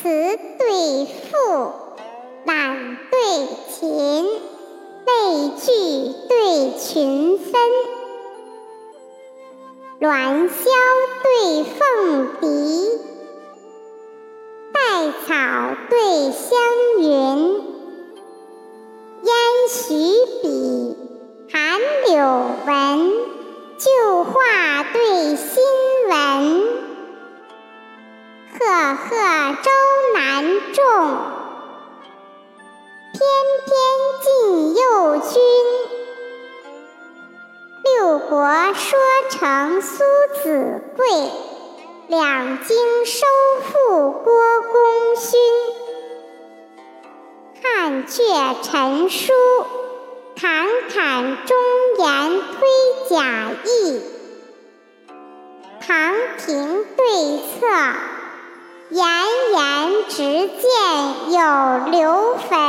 词对赋，懒对琴，类聚对群分，鸾箫对凤笛，带草对香云，烟徐笔，寒柳闻，赫赫舟南众，翩翩进右军。六国说成苏子贵，两京收复郭公勋。汉阙陈书，侃侃忠言推贾谊。唐亭对策。炎炎直见有流粉。